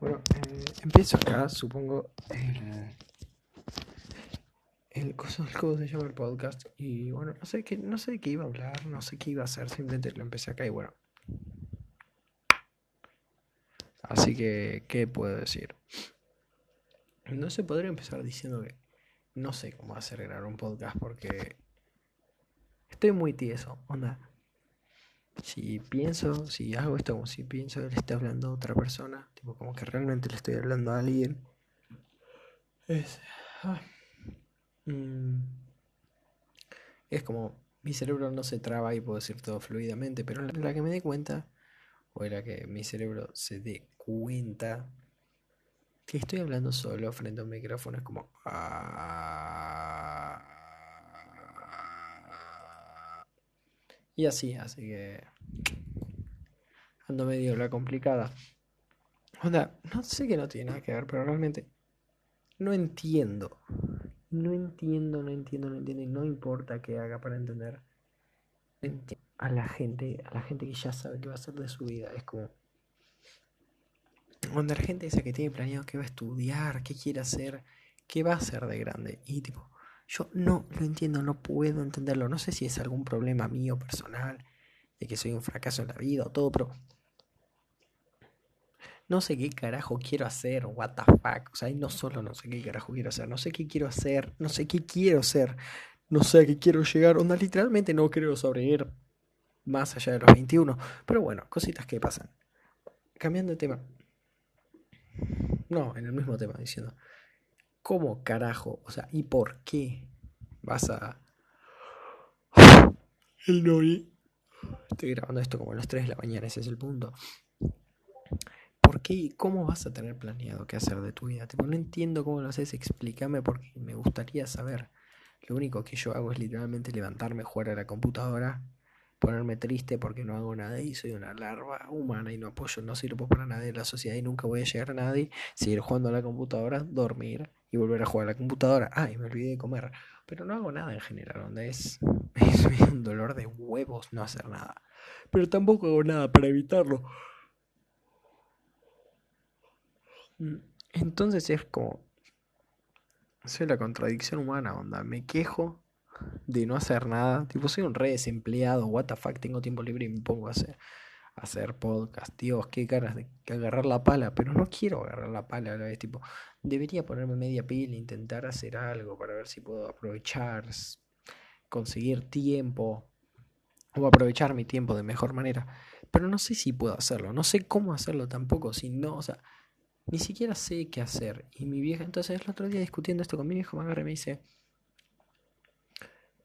Bueno, eh, empiezo acá, supongo, el, el, coso, el cómo se llama el podcast. Y bueno, no sé, qué, no sé de qué iba a hablar, no sé qué iba a hacer, simplemente lo empecé acá y bueno. Así que, ¿qué puedo decir? No sé, podría empezar diciendo que no sé cómo hacer grabar un podcast porque estoy muy tieso, onda. Si pienso, si hago esto como si pienso le esté hablando a otra persona, tipo como que realmente le estoy hablando a alguien, es. Ah, mm, es como mi cerebro no se traba y puedo decir todo fluidamente, pero la, que me dé cuenta, o la que mi cerebro se dé cuenta que estoy hablando solo frente a un micrófono, es como. Ah, y así, así que. Ando medio la complicada. Onda, no sé que no tiene nada que ver, pero realmente. No entiendo. No entiendo, no entiendo, no entiendo. Y no importa qué haga para entender. A la gente, a la gente que ya sabe qué va a hacer de su vida. Es como. Onda, la gente esa que tiene planeado qué va a estudiar, qué quiere hacer, qué va a hacer de grande. Y tipo, yo no lo entiendo, no puedo entenderlo. No sé si es algún problema mío personal, de que soy un fracaso en la vida o todo, pero no sé qué carajo quiero hacer, what the fuck. O sea, no solo no sé qué carajo quiero hacer, no sé qué quiero hacer, no sé qué quiero hacer, no sé a qué quiero llegar. Onda, literalmente no creo sobrevivir más allá de los 21. Pero bueno, cositas que pasan. Cambiando de tema. No, en el mismo tema, diciendo. ¿Cómo carajo? O sea, ¿y por qué vas a... El Nori. Estoy grabando esto como a las 3 de la mañana, ese es el punto. ¿Por qué y cómo vas a tener planeado qué hacer de tu vida? Tipo, no entiendo cómo lo haces, explícame porque me gustaría saber. Lo único que yo hago es literalmente levantarme, jugar a la computadora, ponerme triste porque no hago nada y soy una larva humana y no apoyo, no sirvo para nadie en la sociedad y nunca voy a llegar a nadie, seguir jugando a la computadora, dormir y volver a jugar a la computadora. Ah, y me olvidé de comer. Pero no hago nada en general, donde es, es un dolor de huevos no hacer nada. Pero tampoco hago nada para evitarlo. Mm, entonces es como... Soy la contradicción humana, onda. Me quejo de no hacer nada. Tipo, soy un re desempleado, what the fuck, tengo tiempo libre y me pongo a hacer, hacer podcast. Dios, qué ganas de agarrar la pala, pero no quiero agarrar la pala a la vez. Tipo, debería ponerme media pila e intentar hacer algo para ver si puedo aprovechar, conseguir tiempo o aprovechar mi tiempo de mejor manera. Pero no sé si puedo hacerlo, no sé cómo hacerlo tampoco, si no, o sea, ni siquiera sé qué hacer. Y mi vieja, entonces el otro día discutiendo esto con mi viejo, me agarra y me dice,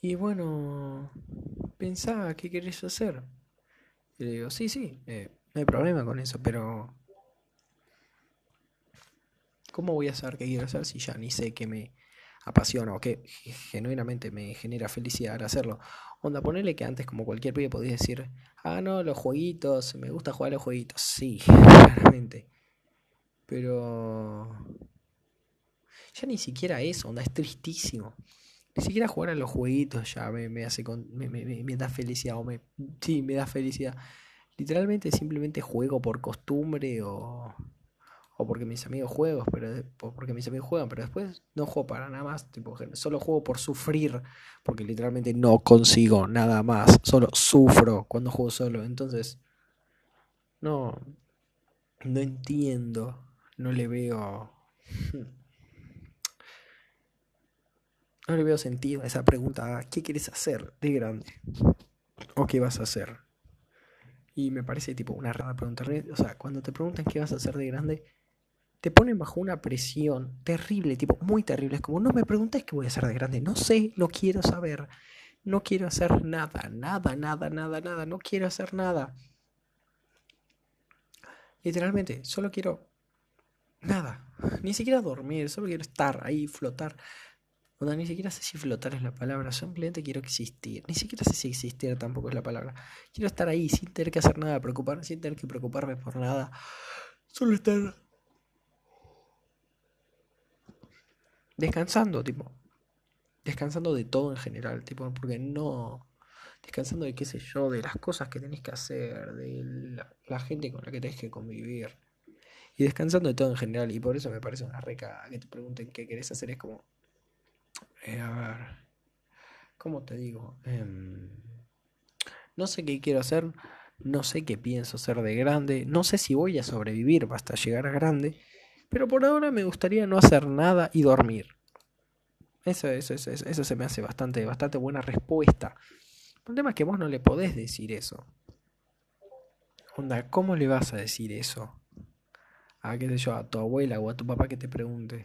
y bueno, pensá qué querés hacer. Y le digo, sí, sí, eh, no hay problema con eso, pero ¿cómo voy a saber qué quiero hacer si ya ni sé qué me apasiona o qué genuinamente me genera felicidad al hacerlo? Onda, ponerle que antes como cualquier pibe podía decir, ah, no, los jueguitos, me gusta jugar a los jueguitos. Sí, claramente. Pero... Ya ni siquiera eso, onda, es tristísimo. Ni siquiera jugar a los jueguitos ya me, me hace con, me, me, me, da felicidad o me sí me da felicidad. Literalmente simplemente juego por costumbre o, o porque mis amigos juegan pero porque mis amigos juegan pero después no juego para nada más tipo solo juego por sufrir porque literalmente no consigo nada más solo sufro cuando juego solo. Entonces no no entiendo no le veo no le veo sentido a esa pregunta, ¿qué quieres hacer de grande? ¿O qué vas a hacer? Y me parece tipo una rara pregunta. O sea, cuando te preguntan qué vas a hacer de grande, te ponen bajo una presión terrible, tipo muy terrible. Es como, no me preguntes qué voy a hacer de grande. No sé, no quiero saber. No quiero hacer nada, nada, nada, nada, nada. No quiero hacer nada. Literalmente, solo quiero nada. Ni siquiera dormir, solo quiero estar ahí, flotar. O ni siquiera sé si flotar es la palabra, simplemente quiero existir. Ni siquiera sé si existir tampoco es la palabra. Quiero estar ahí sin tener que hacer nada, preocupar, sin tener que preocuparme por nada. Solo estar descansando, tipo. Descansando de todo en general, tipo, porque no. Descansando de qué sé yo, de las cosas que tenés que hacer, de la, la gente con la que tenés que convivir. y descansando de todo en general. Y por eso me parece una reca que te pregunten qué querés hacer. Es como, eh, a ver, ¿cómo te digo? Em, no sé qué quiero hacer, no sé qué pienso ser de grande, no sé si voy a sobrevivir hasta llegar a grande, pero por ahora me gustaría no hacer nada y dormir. Eso, eso, eso, eso se me hace bastante, bastante buena respuesta. El tema es que vos no le podés decir eso. Onda, ¿cómo le vas a decir eso? A qué yo, a tu abuela o a tu papá que te pregunte.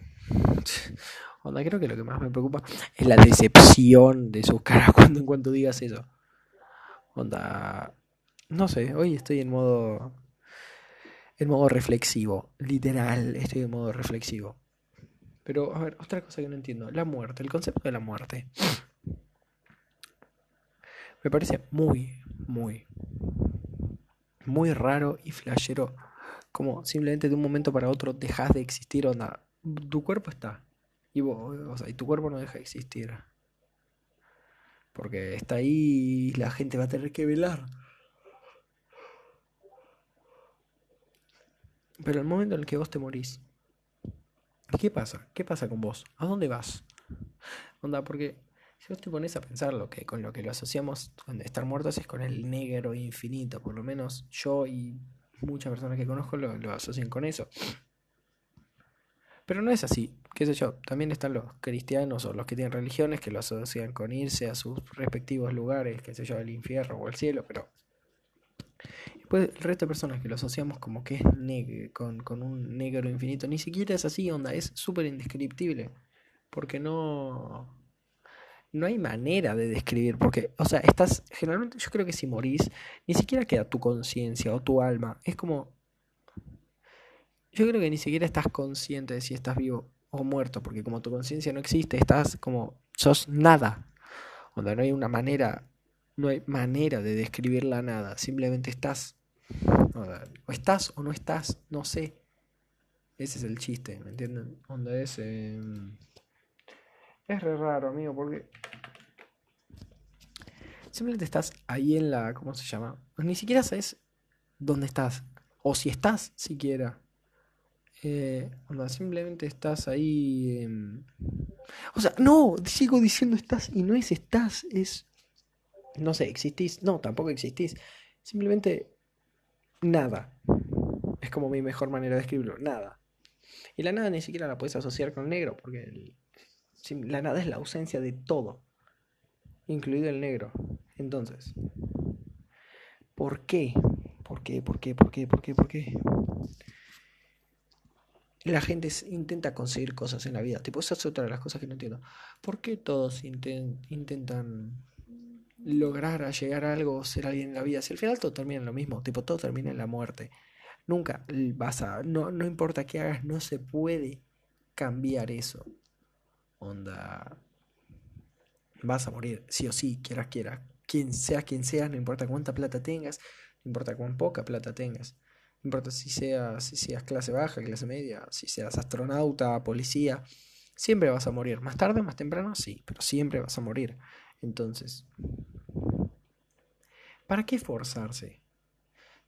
Onda, creo que lo que más me preocupa es la decepción de sus caras cuando en cuanto digas eso. Onda, no sé, hoy estoy en modo en modo reflexivo, literal, estoy en modo reflexivo. Pero, a ver, otra cosa que no entiendo, la muerte, el concepto de la muerte. Me parece muy, muy, muy raro y flashero. Como simplemente de un momento para otro dejas de existir, onda. Tu cuerpo está. Y vos, o sea, y tu cuerpo no deja de existir. Porque está ahí y la gente va a tener que velar. Pero el momento en el que vos te morís, ¿qué pasa? ¿Qué pasa con vos? ¿A dónde vas? Onda, porque si vos te pones a pensar lo que, con lo que lo asociamos con estar muertos es con el negro infinito, por lo menos yo y muchas personas que conozco lo, lo asocian con eso. Pero no es así, qué sé yo, también están los cristianos o los que tienen religiones que lo asocian con irse a sus respectivos lugares, qué sé yo, el infierno o el cielo, pero Después el resto de personas que lo asociamos como que es con, con, un negro infinito, ni siquiera es así, onda, es súper indescriptible. Porque no... No hay manera de describir, porque, o sea, estás, generalmente yo creo que si morís, ni siquiera queda tu conciencia o tu alma, es como... Yo creo que ni siquiera estás consciente de si estás vivo o muerto, porque como tu conciencia no existe, estás como, sos nada. Onda, no hay una manera, no hay manera de describir la nada, simplemente estás. O estás o no estás, no sé. Ese es el chiste, ¿me entienden? Onda es. Em, es re raro, amigo, porque. Simplemente estás ahí en la. ¿Cómo se llama? Ni siquiera sabes dónde estás. O si estás siquiera. Eh, simplemente estás ahí. Em, o sea, no, sigo diciendo estás y no es estás, es. No sé, existís. No, tampoco existís. Simplemente nada. Es como mi mejor manera de escribirlo, nada. Y la nada ni siquiera la puedes asociar con negro, porque la nada es la ausencia de todo, incluido el negro. Entonces, ¿por qué? ¿Por qué? ¿Por qué? ¿Por qué? ¿Por qué? ¿Por qué? La gente intenta conseguir cosas en la vida. Tipo, esa es otra de las cosas que no entiendo. ¿Por qué todos intentan lograr llegar a algo, ser alguien en la vida. Si al final todo termina en lo mismo, tipo todo termina en la muerte. Nunca vas a, no, no importa qué hagas, no se puede cambiar eso. Onda, vas a morir, sí o sí, quieras, quieras. Quien sea quien sea, no importa cuánta plata tengas, no importa cuán poca plata tengas. No importa si seas, si seas clase baja, clase media, si seas astronauta, policía, siempre vas a morir. Más tarde, más temprano, sí, pero siempre vas a morir. Entonces, ¿para qué esforzarse?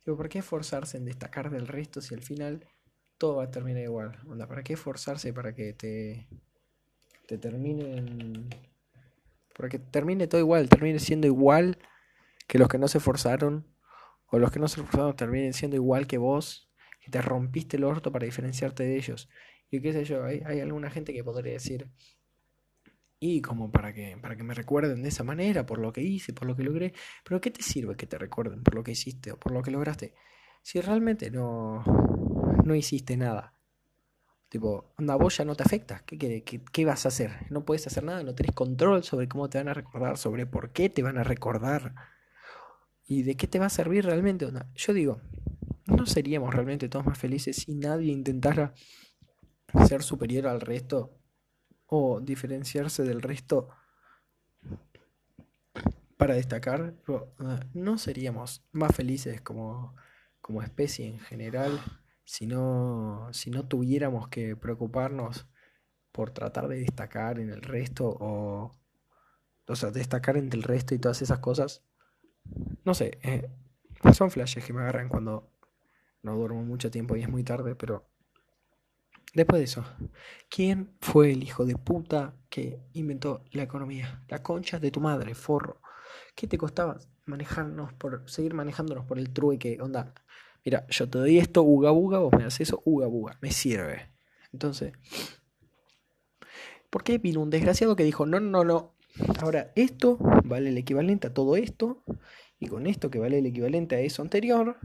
Digo, ¿para qué esforzarse en destacar del resto si al final todo va a terminar igual? ¿para qué esforzarse para que te, te terminen... Para que termine todo igual, termine siendo igual que los que no se esforzaron, o los que no se esforzaron terminen siendo igual que vos, que te rompiste el orto para diferenciarte de ellos. Y qué sé yo, hay, alguna gente que podría decir, y como para que, para que me recuerden de esa manera, por lo que hice, por lo que logré. Pero ¿qué te sirve que te recuerden por lo que hiciste o por lo que lograste? Si realmente no, no hiciste nada. Tipo, anda, vos ya no te afecta. ¿Qué, qué, qué, vas a hacer? No puedes hacer nada, no tenés control sobre cómo te van a recordar, sobre por qué te van a recordar. Y de qué te va a servir realmente. Yo digo, ¿no seríamos realmente todos más felices si nadie intentara ser superior al resto o diferenciarse del resto para destacar, no seríamos más felices como, como especie en general si no, si no tuviéramos que preocuparnos por tratar de destacar en el resto o, o sea, destacar entre el resto y todas esas cosas. No sé, eh, son flashes que me agarran cuando no duermo mucho tiempo y es muy tarde, pero Después de eso, ¿quién fue el hijo de puta que inventó la economía? La concha de tu madre, forro. ¿Qué te costaba manejarnos por, seguir manejándonos por el trueque? Onda, mira, yo te doy esto, uga buga, vos me haces eso, uga buga, me sirve. Entonces, ¿por qué vino un desgraciado que dijo, no, no, no, ahora esto vale el equivalente a todo esto, y con esto que vale el equivalente a eso anterior,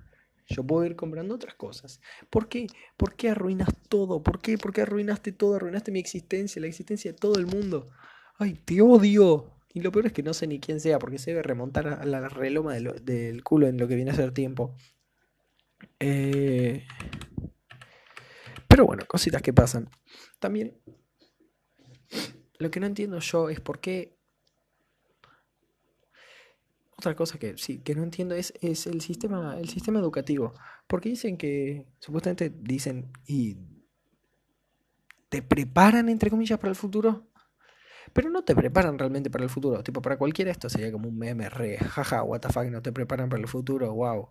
yo puedo ir comprando otras cosas. ¿Por qué? ¿Por qué arruinas todo? ¿Por qué? ¿Por qué arruinaste todo? Arruinaste mi existencia, la existencia de todo el mundo. ¡Ay, te odio! Y lo peor es que no sé ni quién sea, porque se debe remontar a la reloma del culo en lo que viene a ser tiempo. Eh... Pero bueno, cositas que pasan. También, lo que no entiendo yo es por qué otra cosa que sí, que no entiendo es, es el sistema, el sistema educativo. Porque dicen que, supuestamente dicen, y te preparan, entre comillas, para el futuro. Pero no te preparan realmente para el futuro. Tipo, para cualquiera esto sería como un meme re, jaja, what the fuck, no te preparan para el futuro, wow.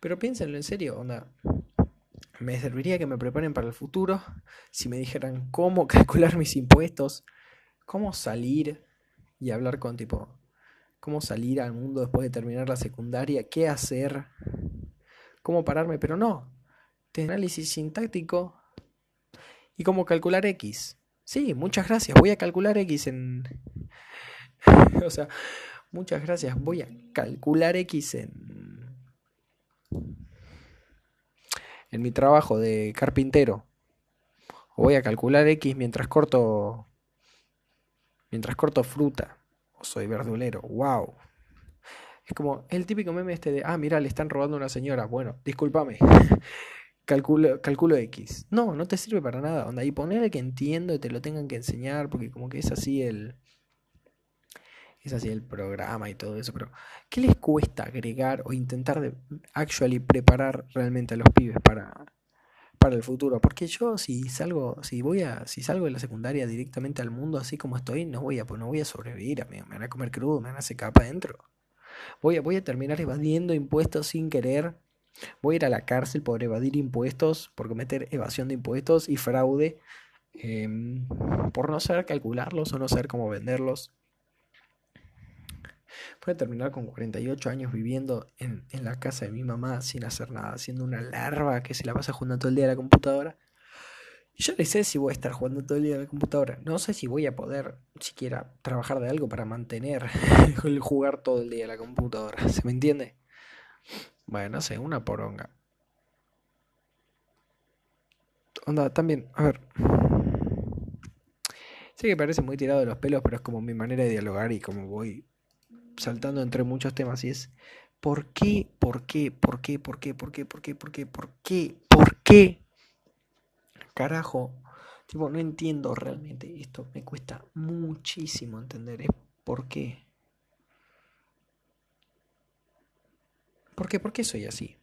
Pero piénsenlo en serio, onda. Me serviría que me preparen para el futuro si me dijeran cómo calcular mis impuestos, cómo salir y hablar con tipo cómo salir al mundo después de terminar la secundaria, qué hacer, cómo pararme, pero no. Análisis sintáctico y cómo calcular X. Sí, muchas gracias, voy a calcular X en... o sea, muchas gracias, voy a calcular X en... En mi trabajo de carpintero. voy a calcular X mientras corto... Mientras corto fruta soy verdulero, wow. Es como el típico meme este de, ah, mira, le están robando a una señora. Bueno, discúlpame. calculo, calculo X. No, no te sirve para nada. Onda, y ponerle que entiendo y te lo tengan que enseñar, porque como que es así el. Es así el programa y todo eso, pero ¿qué les cuesta agregar o intentar de actually preparar realmente a los pibes para, para el futuro. Porque yo si salgo, si voy a, si salgo de la secundaria directamente al mundo así como estoy, no voy a, pues no voy a sobrevivir, amigo. Me van a comer crudo, me van a secar para adentro. Voy a, voy a terminar evadiendo impuestos sin querer. Voy a ir a la cárcel por evadir impuestos, por cometer evasión de impuestos y fraude, em, por no saber calcularlos o no saber cómo venderlos. A terminar con 48 años viviendo en, la casa de mi mamá sin hacer nada, siendo una larva que se la pasa jugando todo el día a la computadora. Yo no sé si voy a estar jugando todo el día a la computadora. No sé si voy a poder siquiera trabajar de algo para mantener el jugar todo el día a la computadora. ¿Se me entiende? Bueno, no sé, una poronga. Onda, también, a ver. Sé que parece muy tirado de los pelos, pero es como mi manera de dialogar y como voy saltando entre muchos temas y es ¿por qué? ¿Por qué? ¿Por qué? ¿Por qué? ¿Por qué? ¿Por qué? ¿Por qué? ¿Por qué? ¿Por qué? Carajo, tipo, no entiendo realmente esto, me cuesta muchísimo entender, ¿por qué? ¿Por qué? ¿Por qué soy así?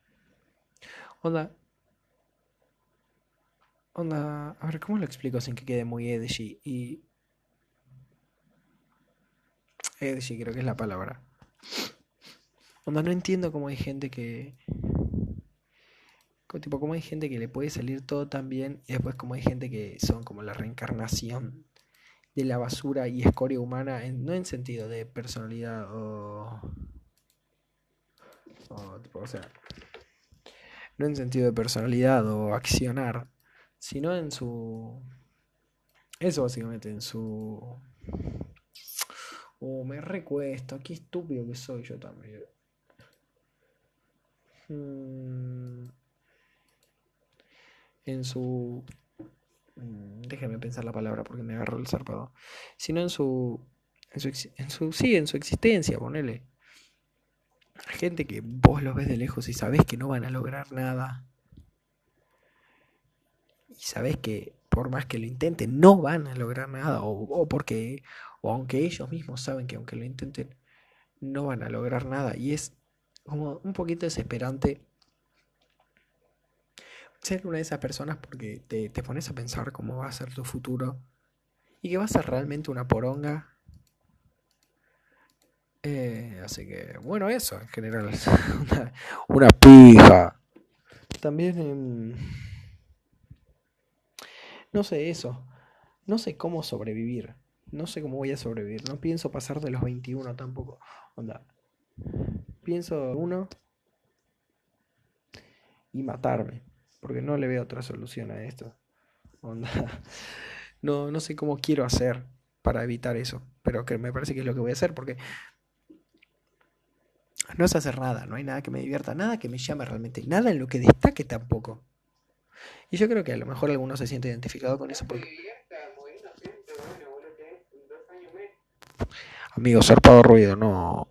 Onda, onda, a ver, ¿cómo lo explico sin que quede muy edgy? Y sí, creo que es la palabra. Onda, no entiendo cómo hay gente que. Tipo, cómo hay gente que le puede salir todo tan bien y después cómo hay gente que son como la reencarnación de la basura y escoria humana, no en sentido de personalidad o. o, tipo, o sea. No en sentido de personalidad o accionar, sino en su. Eso básicamente, en su o me recuesto, qué estúpido que soy yo también. Mm. En su... Mm, déjame pensar la palabra porque me agarró el zarpado. Sino en su... En su, en su sí, en su existencia, ponele. Gente que vos los ves de lejos y sabés que no van a lograr nada. Y sabés que por más que lo intenten, no van a lograr nada. O, porque o aunque ellos mismos saben que aunque lo intenten, no van a lograr nada. Y es como un poquito desesperante ser una de esas personas porque te, pones a pensar cómo va a ser tu futuro y que va a ser realmente una poronga. Eh, así que, bueno, eso en general. una, una pija. También... no sé eso. No sé cómo sobrevivir. No sé cómo voy a sobrevivir. No pienso pasar de los 21 tampoco. Onda. Pienso uno y matarme. Porque no le veo otra solución a esto. Onda. No, no sé cómo quiero hacer para evitar eso. Pero que me parece que es lo que voy a hacer. Porque no es hacer nada. No hay nada que me divierta. Nada que me llame realmente. Nada en lo que destaque tampoco. Y yo creo que a lo mejor alguno se siente identificado con eso. Porque... Amigo, zarpado ruido, no.